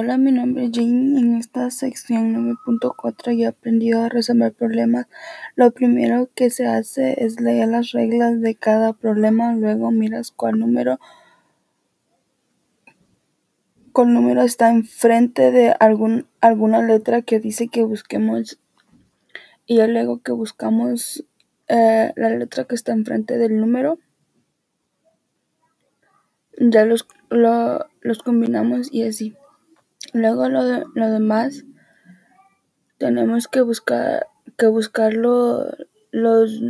Hola, mi nombre es Jamie. En esta sección 9.4 ya he aprendido a resolver problemas. Lo primero que se hace es leer las reglas de cada problema, luego miras cuál número, cuál número está enfrente de algún, alguna letra que dice que busquemos y luego que buscamos eh, la letra que está enfrente del número, ya los, los combinamos y así. Luego lo, lo demás tenemos que buscar que buscar los